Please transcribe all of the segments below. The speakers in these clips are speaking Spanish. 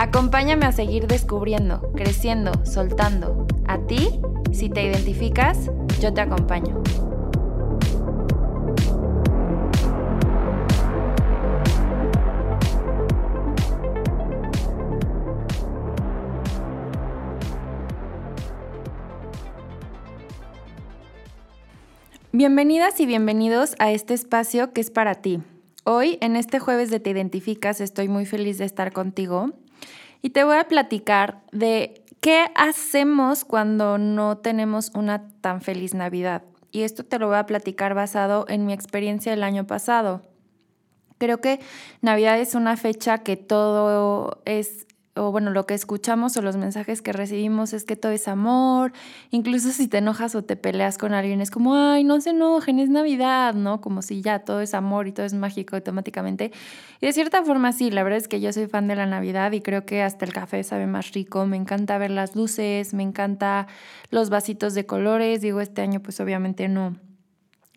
Acompáñame a seguir descubriendo, creciendo, soltando. A ti, si te identificas, yo te acompaño. Bienvenidas y bienvenidos a este espacio que es para ti. Hoy, en este jueves de Te Identificas, estoy muy feliz de estar contigo y te voy a platicar de qué hacemos cuando no tenemos una tan feliz Navidad. Y esto te lo voy a platicar basado en mi experiencia el año pasado. Creo que Navidad es una fecha que todo es o bueno, lo que escuchamos o los mensajes que recibimos es que todo es amor, incluso si te enojas o te peleas con alguien es como, ay, no se enojen, es Navidad, ¿no? Como si ya todo es amor y todo es mágico automáticamente. Y de cierta forma sí, la verdad es que yo soy fan de la Navidad y creo que hasta el café sabe más rico, me encanta ver las luces, me encanta los vasitos de colores, digo, este año pues obviamente no,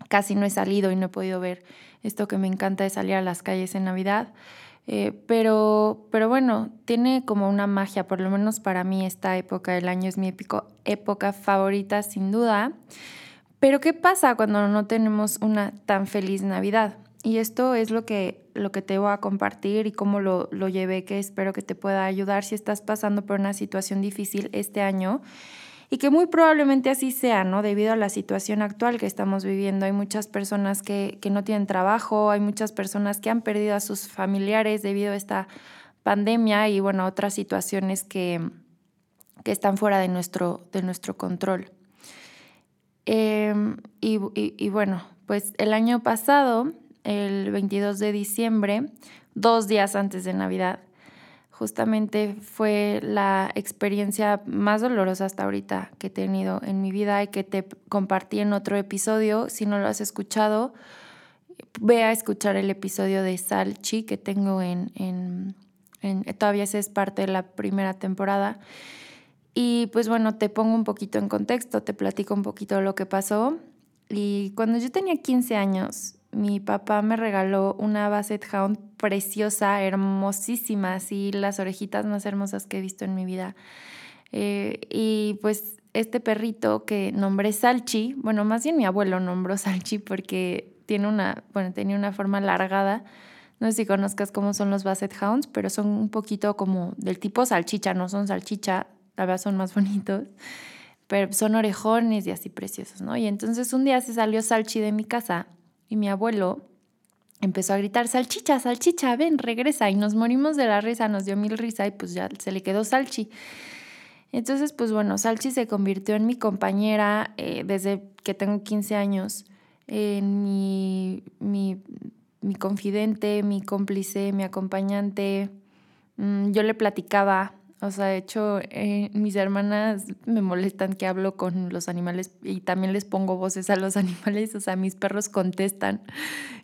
casi no he salido y no he podido ver esto que me encanta de salir a las calles en Navidad. Eh, pero, pero bueno, tiene como una magia, por lo menos para mí esta época del año es mi época favorita sin duda. Pero ¿qué pasa cuando no tenemos una tan feliz Navidad? Y esto es lo que, lo que te voy a compartir y cómo lo, lo llevé, que espero que te pueda ayudar si estás pasando por una situación difícil este año y que muy probablemente así sea, ¿no? Debido a la situación actual que estamos viviendo. Hay muchas personas que, no tienen trabajo, hay muchas personas que han perdido a sus familiares debido a esta pandemia y, bueno, otras situaciones que, están fuera de nuestro, de nuestro control. Em, y, y bueno, pues el año pasado, el 22 de diciembre, dos días antes de Navidad, justamente fue la experiencia más dolorosa hasta ahorita que he tenido en mi vida y que te compartí en otro episodio. Si no lo has escuchado, ve a escuchar el episodio de Salchi que tengo en, en, todavía es parte de la primera temporada. Y pues bueno, te pongo un poquito en contexto, te platico un poquito lo que pasó. Y cuando yo tenía 15 años, mi papá me regaló una Basset Hound preciosa, hermosísima, así las orejitas más hermosas que he visto en mi vida. Eh, y pues este perrito que nombré Salchi, bueno, más bien mi abuelo nombró Salchi porque tiene una, bueno, tenía una forma alargada. No sé si conozcas cómo son los Basset Hounds, pero son un poquito como del tipo salchicha, no son salchicha, la verdad son más bonitos, pero son orejones y así preciosos, ¿no? Y entonces un día se salió Salchi de mi casa y mi abuelo empezó a gritar, salchicha, salchicha, ven, regresa. Y nos morimos de la risa, nos dio mil risa y pues ya se le quedó Salchi. Entonces, pues bueno, Salchi se convirtió en mi compañera eh, desde que tengo 15 años, en mi, mi, mi confidente, mi cómplice, mi acompañante. Mm, yo le platicaba o sea, de hecho, eh, mis hermanas me molestan que hablo con los animales y también les pongo voces a los animales. O sea, mis perros contestan.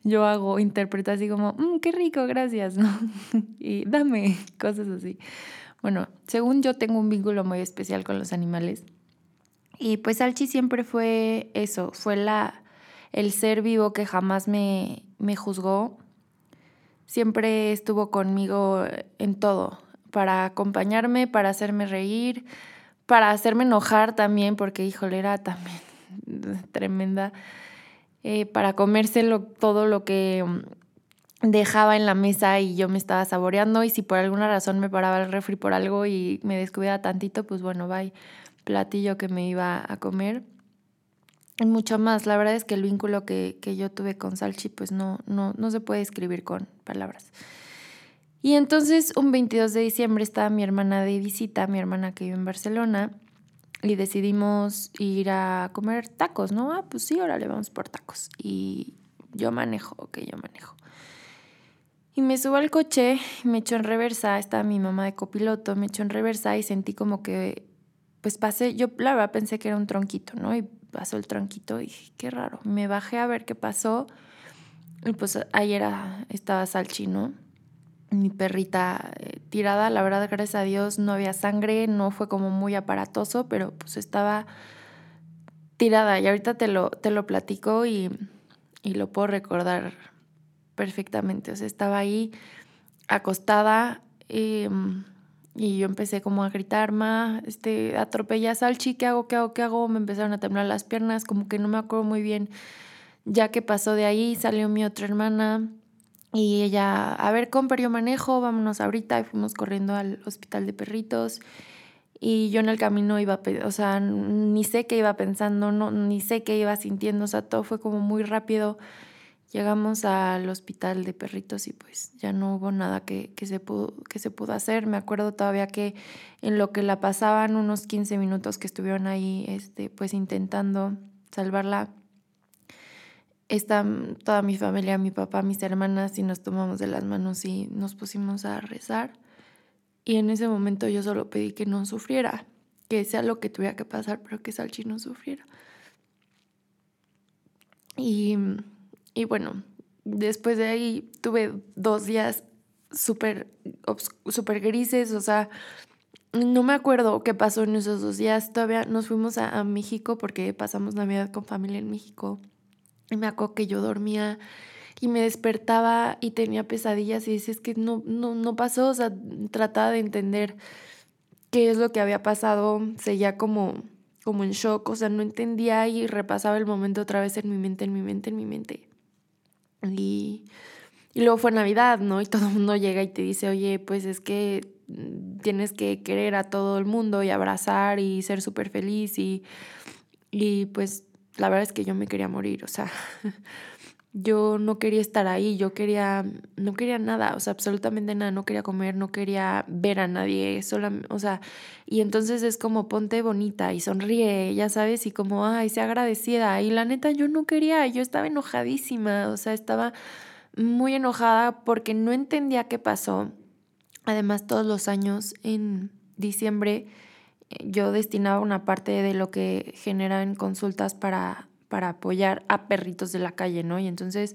Yo hago, interpreto así como, mm, qué rico, gracias, ¿no? y dame cosas así. Bueno, según yo tengo un vínculo muy especial con los animales. Y pues Alchi siempre fue eso, fue la, el ser vivo que jamás me, me juzgó. Siempre estuvo conmigo en todo para acompañarme, para hacerme reír, para hacerme enojar también, porque híjole, era también tremenda, eh, para comérselo todo lo que mm, dejaba en la mesa y yo me estaba saboreando y si por alguna razón me paraba el refri por algo y me descuidaba tantito, pues bueno, bye, platillo que me iba a comer. Y mucho más, la verdad es que el vínculo que, que yo tuve con Salchi pues no, no, no se puede escribir con palabras. Y entonces un 22 de diciembre estaba mi hermana de visita, mi hermana que vive en Barcelona, y decidimos ir a comer tacos, ¿no? Ah, pues sí, ahora le vamos por tacos. Y yo manejo, ok, yo manejo. Y me subo al coche, me echo en reversa, estaba mi mamá de copiloto, me echo en reversa y sentí como que, pues pasé, yo la verdad pensé que era un tronquito, ¿no? Y pasó el tronquito y dije, qué raro. Me bajé a ver qué pasó y pues ahí era, estaba Salchi, ¿no? Mi perrita eh, tirada, la verdad, gracias a Dios, no había sangre, no fue como muy aparatoso, pero pues estaba tirada y ahorita te lo, te lo platico y, y lo puedo recordar perfectamente. O sea, estaba ahí acostada em, y yo empecé como a gritar, ma, este, atropella a Salchi, ¿qué hago, qué hago, qué hago? Me empezaron a temblar las piernas, como que no me acuerdo muy bien. Ya que pasó de ahí, salió mi otra hermana y ella, a ver, compra, yo manejo, vámonos ahorita. Y fuimos corriendo al hospital de perritos. Y yo en el camino iba, o sea, ni sé qué iba pensando, no, ni sé qué iba sintiendo, o sea, todo fue como muy rápido. Llegamos al hospital de perritos y pues ya no hubo nada que, que, se pudo, que se pudo hacer. Me acuerdo todavía que en lo que la pasaban unos 15 minutos que estuvieron ahí este, pues intentando salvarla, está toda mi familia, mi papá, mis hermanas y nos tomamos de las manos y nos pusimos a rezar. Y en ese momento yo solo pedí que no sufriera, que sea lo que tuviera que pasar, pero que Salchi no sufriera. Y y bueno, después de ahí tuve dos días súper super grises, o sea, no me acuerdo qué pasó en esos dos días. Todavía nos fuimos a, México porque pasamos Navidad con familia en México. Y me acuerdo que yo dormía y me despertaba y tenía pesadillas y decía, es que no, no, no pasó, o sea, trataba de entender qué es lo que había pasado, seguía como, como en shock, o sea, no entendía y repasaba el momento otra vez en mi mente, en mi mente, en mi mente. Y, y luego fue Navidad, ¿no? Y todo el mundo llega y te dice, oye, pues es que tienes que querer a todo el mundo y abrazar y ser súper feliz y, y pues la verdad es que yo me quería morir, o sea, yo no quería estar ahí, yo quería, no quería nada, o sea, absolutamente nada, no quería comer, no quería ver a nadie, solo, o sea, y entonces es como ponte bonita y sonríe, ya sabes, y como, ay, sea agradecida, y la neta yo no quería, yo estaba enojadísima, o sea, estaba muy enojada porque no entendía qué pasó. Además, todos los años en diciembre yo destinaba una parte de lo que generan consultas para para apoyar a perritos de la calle, ¿no? Y entonces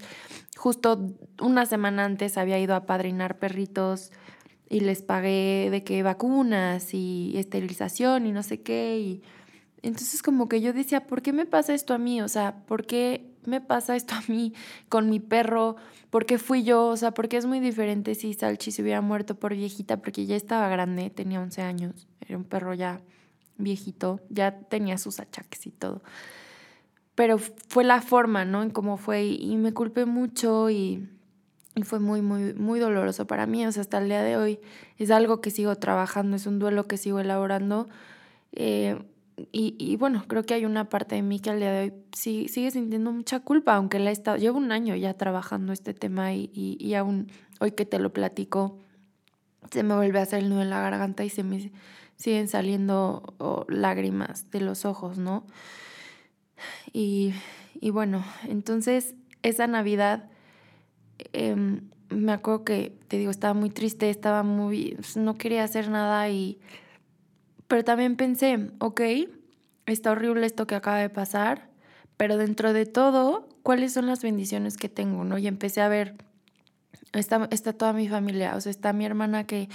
justo una semana antes había ido a padrinar perritos y les pagué de que vacunas y esterilización y no sé qué. Y entonces como que yo decía, ¿por qué me pasa esto a mí? O sea, ¿por qué me pasa esto a mí con mi perro? ¿Por qué fui yo? O sea, porque es muy diferente si Salchi se hubiera muerto por viejita, porque ya estaba grande, tenía 11 años, era un perro ya viejito, ya tenía sus achaques y todo pero fue la forma, ¿no? En cómo fue y, me culpé mucho y, fue muy, muy, muy doloroso para mí. O sea, hasta el día de hoy es algo que sigo trabajando, es un duelo que sigo elaborando. Eh, y, bueno, creo que hay una parte de mí que al día de hoy sí, sigue sintiendo mucha culpa, aunque la he estado, llevo un año ya trabajando este tema y, y, aún hoy que te lo platico, se me vuelve a hacer el nudo en la garganta y se me siguen saliendo oh, lágrimas de los ojos, ¿no? Y, bueno, entonces esa Navidad em, me acuerdo que, te digo, estaba muy triste, estaba muy, pues, no quería hacer nada y, pero también pensé, ok, está horrible esto que acaba de pasar, pero dentro de todo, ¿cuáles son las bendiciones que tengo? ¿no? Y empecé a ver, está, está toda mi familia, o sea, está mi hermana que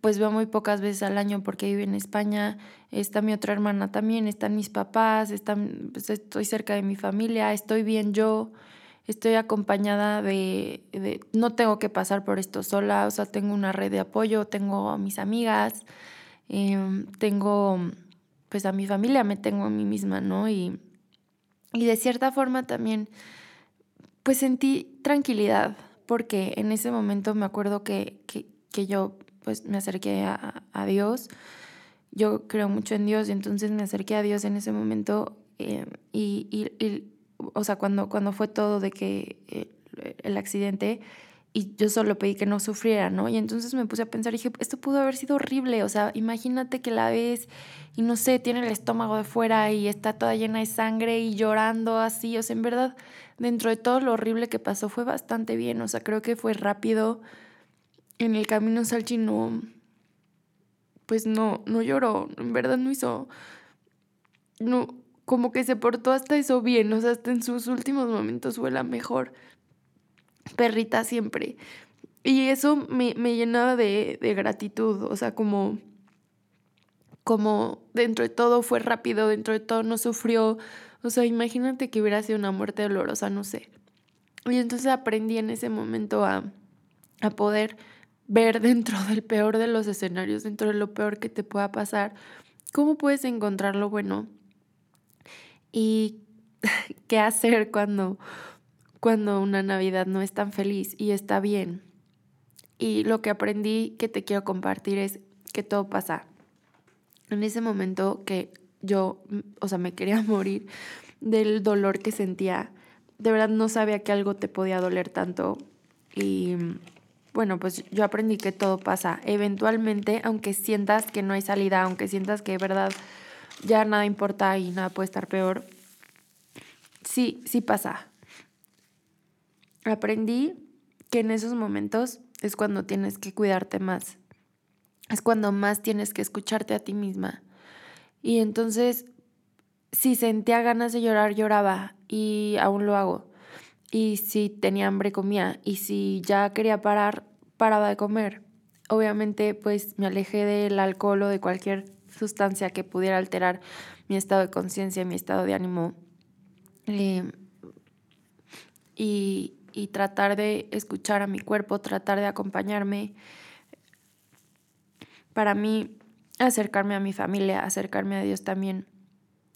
pues veo muy pocas veces al año porque vive en España, está mi otra hermana también, están mis papás, están, pues estoy cerca de mi familia, estoy bien yo, estoy acompañada de, de, no tengo que pasar por esto sola, o sea, tengo una red de apoyo, tengo a mis amigas, em, tengo pues a mi familia, me tengo a mí misma, ¿no? Y, y de cierta forma también pues sentí tranquilidad, porque en ese momento me acuerdo que, que, que yo pues me acerqué a, Dios. Yo creo mucho en Dios y entonces me acerqué a Dios en ese momento eh, y, y, o sea, cuando, cuando fue todo de que eh, el accidente y yo solo pedí que no sufriera, ¿no? Y entonces me puse a pensar, dije, esto pudo haber sido horrible, o sea, imagínate que la ves y no sé, tiene el estómago de fuera y está toda llena de sangre y llorando así, o sea, en verdad, dentro de todo lo horrible que pasó fue bastante bien, o sea, creo que fue rápido. En el camino Salchi no, pues no, no lloró, en verdad no hizo, no, como que se portó hasta eso bien, o sea, hasta en sus últimos momentos fue la mejor perrita siempre. Y eso me, llenaba de, gratitud, o sea, como, como dentro de todo fue rápido, dentro de todo no sufrió. O sea, imagínate que hubiera sido una muerte dolorosa, no sé. Y entonces aprendí en ese momento a, a poder ver dentro del peor de los escenarios, dentro de lo peor que te pueda pasar, cómo puedes encontrar lo bueno y qué hacer cuando cuando una Navidad no es tan feliz y está bien. Y lo que aprendí que te quiero compartir es que todo pasa. En ese momento que yo, mm, o sea, me quería morir del dolor que sentía, de verdad no sabía que algo te podía doler tanto. Y bueno, pues yo aprendí que todo pasa. Eventualmente, aunque sientas que no hay salida, aunque sientas que de verdad ya nada importa y nada puede estar peor, sí, sí pasa. Aprendí que en esos momentos es cuando tienes que cuidarte más. Es cuando más tienes que escucharte a ti misma. Y entonces, si sentía ganas de llorar, lloraba y aún lo hago. Y si tenía hambre, comía. Y si ya quería parar, paraba de comer. Obviamente, pues me alejé del alcohol o de cualquier sustancia que pudiera alterar mi estado de conciencia, mi estado de ánimo. Eh, y, y tratar de escuchar a mi cuerpo, tratar de acompañarme. Para mí, acercarme a mi familia, acercarme a Dios también.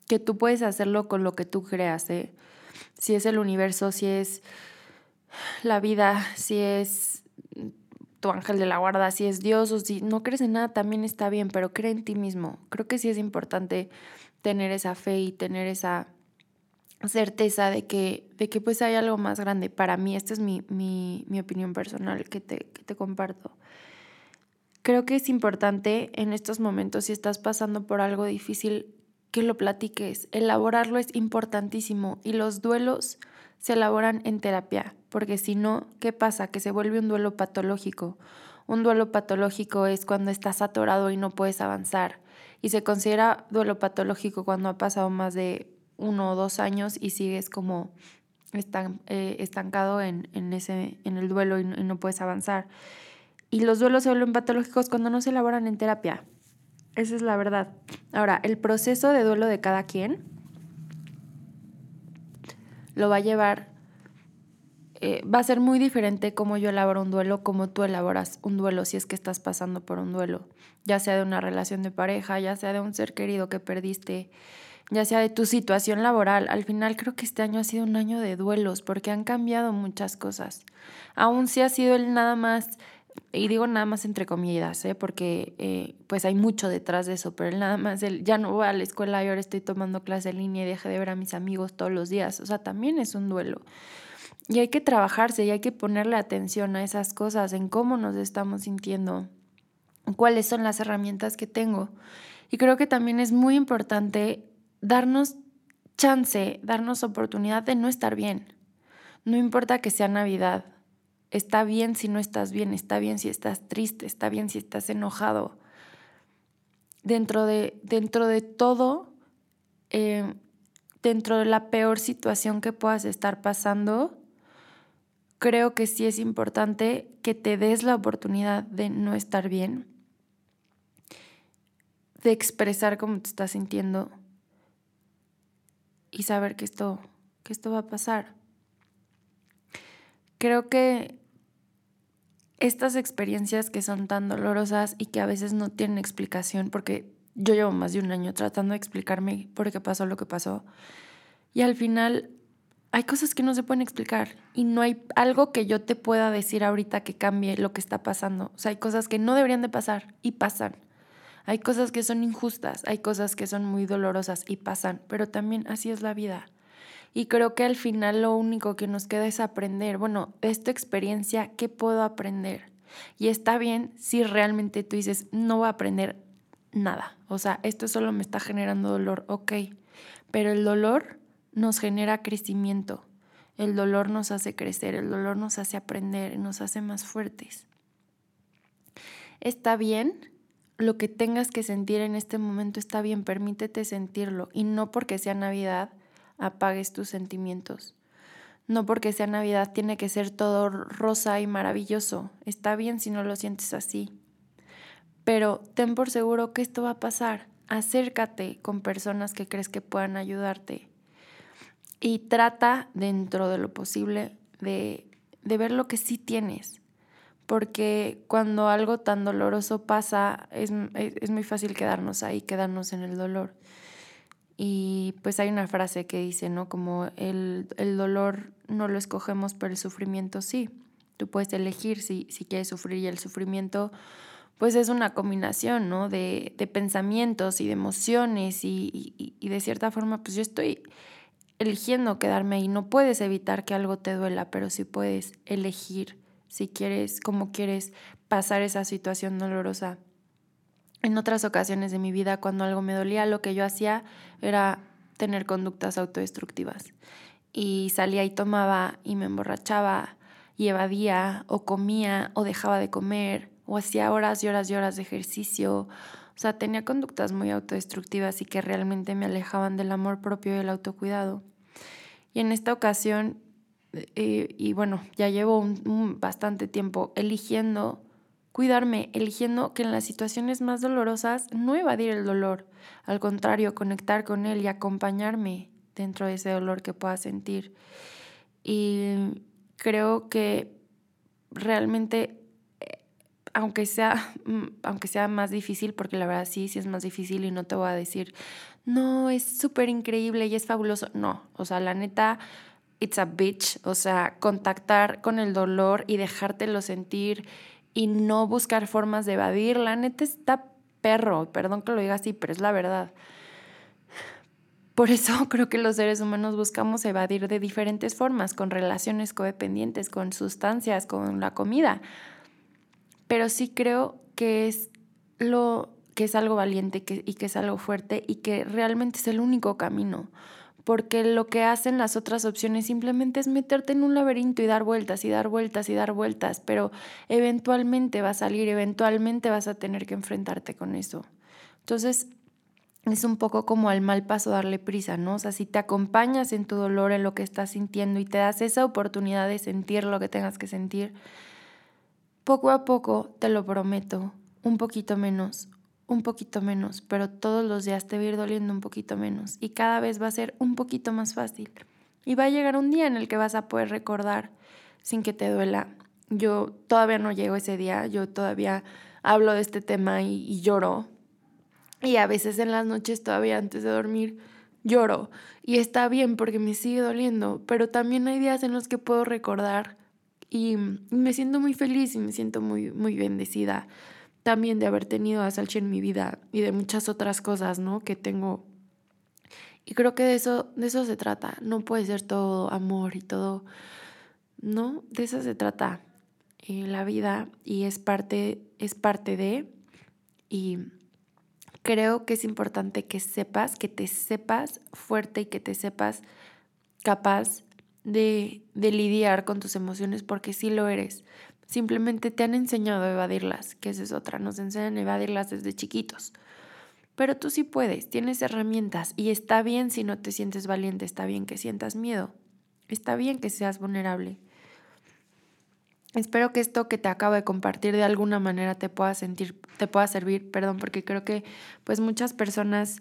Que tú puedes hacerlo con lo que tú creas, ¿eh? Si es el universo, si es la vida, si es tu ángel de la guarda, si es Dios o si no crees en nada, también está bien, pero cree en ti mismo. Creo que sí es importante tener esa fe y tener esa certeza de que, de que pues hay algo más grande. Para mí, esta es mi, mi, mi opinión personal que te, que te comparto. Creo que es importante en estos momentos, si estás pasando por algo difícil, que lo platiques. Elaborarlo es importantísimo y los duelos se elaboran en terapia, porque si no, ¿qué pasa? Que se vuelve un duelo patológico. Un duelo patológico es cuando estás atorado y no puedes avanzar. Y se considera duelo patológico cuando ha pasado más de uno o dos años y sigues como eh, estancado en, ese, en el duelo y no, puedes avanzar. Y los duelos se vuelven patológicos cuando no se elaboran en terapia. Esa es la verdad. Ahora, el proceso de duelo de cada quien lo va a llevar, eh, va a ser muy diferente como yo elaboro un duelo, como tú elaboras un duelo si es que estás pasando por un duelo, ya sea de una relación de pareja, ya sea de un ser querido que perdiste, ya sea de tu situación laboral. Al final creo que este año ha sido un año de duelos porque han cambiado muchas cosas. Aún si ha sido el nada más, y digo nada más entre comillas, ¿eh? porque eh, pues hay mucho detrás de eso, pero el nada más, el ya no voy a la escuela y ahora estoy tomando clase en línea y dejé de ver a mis amigos todos los días. O sea, también es un duelo. Y hay que trabajarse y hay que ponerle atención a esas cosas, en cómo nos estamos sintiendo, cuáles son las herramientas que tengo. Y creo que también es muy importante darnos chance, darnos oportunidad de no estar bien. No importa que sea Navidad. Está bien si no estás bien, está bien si estás triste, está bien si estás enojado. Dentro de, dentro de todo, eh, dentro de la peor situación que puedas estar pasando, creo que sí es importante que te des la oportunidad de no estar bien, de expresar cómo te estás sintiendo, y saber que esto, que esto va a pasar. Creo que estas experiencias que son tan dolorosas y que a veces no tienen explicación, porque yo llevo más de un año tratando de explicarme por qué pasó lo que pasó, y al final hay cosas que no se pueden explicar y no hay algo que yo te pueda decir ahorita que cambie lo que está pasando. O sea, hay cosas que no deberían de pasar y pasan. Hay cosas que son injustas, hay cosas que son muy dolorosas y pasan, pero también así es la vida. Y creo que al final lo único que nos queda es aprender, bueno, esta experiencia, ¿qué puedo aprender? Y está bien si realmente tú dices, no voy a aprender nada, o sea, esto solo me está generando dolor, ok, pero el dolor nos genera crecimiento, el dolor nos hace crecer, el dolor nos hace aprender, nos hace más fuertes. Está bien lo que tengas que sentir en este momento, está bien, permítete sentirlo y no porque sea Navidad apagues tus sentimientos. No porque sea Navidad tiene que ser todo rosa y maravilloso. Está bien si no lo sientes así. Pero ten por seguro que esto va a pasar. Acércate con personas que crees que puedan ayudarte. Y trata dentro de lo posible de, de ver lo que sí tienes. Porque cuando algo tan doloroso pasa, es, es muy fácil quedarnos ahí, quedarnos en el dolor. Y pues hay una frase que dice, ¿no? Como el, dolor no lo escogemos, pero el sufrimiento sí. Tú puedes elegir si, si quieres sufrir y el sufrimiento pues es una combinación, ¿no? De, pensamientos y de emociones y, y, de cierta forma pues yo estoy eligiendo quedarme ahí. No puedes evitar que algo te duela, pero sí puedes elegir si quieres, cómo quieres pasar esa situación dolorosa en otras ocasiones de mi vida, cuando algo me dolía, lo que yo hacía era tener conductas autodestructivas. Y salía y tomaba y me emborrachaba y evadía o comía o dejaba de comer o hacía horas y horas y horas de ejercicio. O sea, tenía conductas muy autodestructivas y que realmente me alejaban del amor propio y el autocuidado. Y en esta ocasión, eh, y bueno, ya llevo un bastante tiempo eligiendo cuidarme, eligiendo que en las situaciones más dolorosas no evadir el dolor, al contrario, conectar con él y acompañarme dentro de ese dolor que pueda sentir. Y creo que realmente, eh, aunque sea, mm, aunque sea más difícil, porque la verdad sí, sí es más difícil y no te voy a decir, no, es súper increíble y es fabuloso. No, o sea, la neta, it's a bitch, o sea, contactar con el dolor y dejártelo sentir y no buscar formas de evadir. La neta está perro, perdón que lo diga así, pero es la verdad. Por eso creo que los seres humanos buscamos evadir de diferentes formas, con relaciones codependientes, con sustancias, con la comida. Pero sí creo que es lo que es algo valiente y que es algo fuerte y que realmente es el único camino porque lo que hacen las otras opciones simplemente es meterte en un laberinto y dar vueltas y dar vueltas y dar vueltas, pero eventualmente va a salir, eventualmente vas a tener que enfrentarte con eso. Entonces, es un poco como al mal paso darle prisa, ¿no? O sea, si te acompañas en tu dolor, en lo que estás sintiendo y te das esa oportunidad de sentir lo que tengas que sentir, poco a poco, te lo prometo, un poquito menos, un poquito menos, pero todos los días te va a ir doliendo un poquito menos y cada vez va a ser un poquito más fácil. Y va a llegar un día en el que vas a poder recordar sin que te duela. Yo todavía no llego ese día, yo todavía hablo de este tema y, y lloro. Y a veces en las noches todavía antes de dormir lloro. Y está bien porque me sigue doliendo, pero también hay días en los que puedo recordar y me siento muy feliz y me siento muy, muy bendecida también de haber tenido a Salchi en mi vida y de muchas otras cosas, ¿no? Que tengo. Y creo que de eso, de eso se trata. No puede ser todo amor y todo, ¿no? De eso se trata eh, la vida y es parte, es parte de. Y creo que es importante que sepas, que te sepas fuerte y que te sepas capaz de, de lidiar con tus emociones porque sí lo eres. Simplemente te han enseñado a evadirlas, que esa es otra, nos enseñan a evadirlas desde chiquitos. Pero tú sí puedes, tienes herramientas y está bien si no te sientes valiente, está bien que sientas miedo, está bien que seas vulnerable. Espero que esto que te acabo de compartir de alguna manera te pueda sentir, te pueda servir, perdón, porque creo que pues muchas personas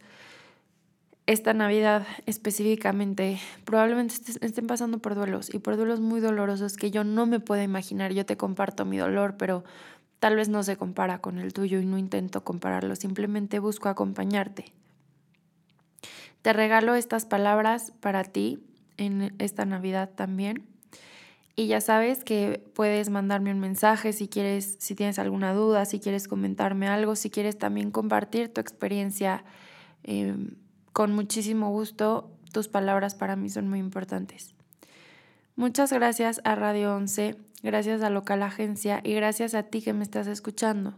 esta Navidad específicamente probablemente estén pasando por duelos y por duelos muy dolorosos que yo no me puedo imaginar. Yo te comparto mi dolor, pero tal vez no se compara con el tuyo y no intento compararlo, simplemente busco acompañarte. Te regalo estas palabras para ti en esta Navidad también. Y ya sabes que puedes mandarme un mensaje si quieres, si tienes alguna duda, si quieres comentarme algo, si quieres también compartir tu experiencia. Em, con muchísimo gusto tus palabras para mí son muy importantes. Muchas gracias a Radio 11, gracias a Local Agencia y gracias a ti que me estás escuchando.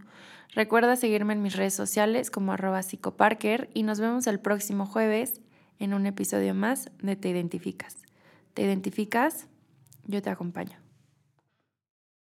Recuerda seguirme en mis redes sociales como arroba psicoparker y nos vemos el próximo jueves en un episodio más de Te Identificas. ¿Te identificas? Yo te acompaño.